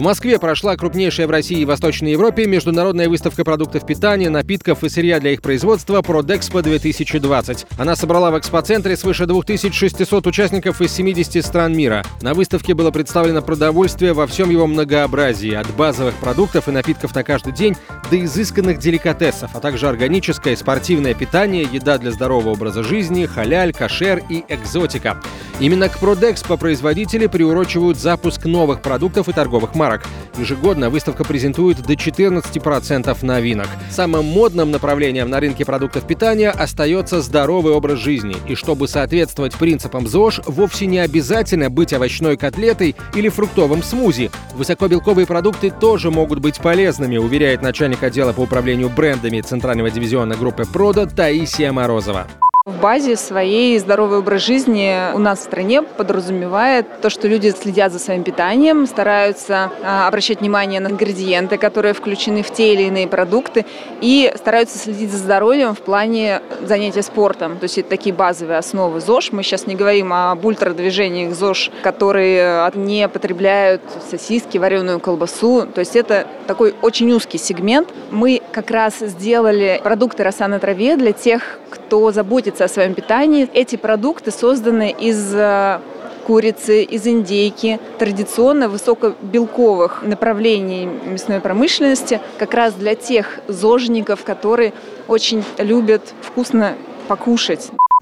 В Москве прошла крупнейшая в России и Восточной Европе международная выставка продуктов питания, напитков и сырья для их производства «Продэкспо 2020». Она собрала в экспоцентре свыше 2600 участников из 70 стран мира. На выставке было представлено продовольствие во всем его многообразии, от базовых продуктов и напитков на каждый день до изысканных деликатесов, а также органическое и спортивное питание, еда для здорового образа жизни, халяль, кашер и экзотика. Именно к Продэкспо производители приурочивают запуск новых продуктов и торговых марок. Ежегодно выставка презентует до 14% новинок. Самым модным направлением на рынке продуктов питания остается здоровый образ жизни. И чтобы соответствовать принципам ЗОЖ, вовсе не обязательно быть овощной котлетой или фруктовым смузи. Высокобелковые продукты тоже могут быть полезными, уверяет начальник отдела по управлению брендами Центрального дивизиона группы «Прода» Таисия Морозова. В базе своей здоровый образ жизни у нас в стране подразумевает то, что люди следят за своим питанием, стараются а, обращать внимание на ингредиенты, которые включены в те или иные продукты, и стараются следить за здоровьем в плане занятия спортом. То есть это такие базовые основы ЗОЖ. Мы сейчас не говорим об ультрадвижениях ЗОЖ, которые не потребляют сосиски, вареную колбасу. То есть это такой очень узкий сегмент. Мы как раз сделали продукты роса на траве для тех, кто заботится о своем питании. Эти продукты созданы из э, курицы, из индейки, традиционно высокобелковых направлений мясной промышленности, как раз для тех зожников, которые очень любят вкусно покушать.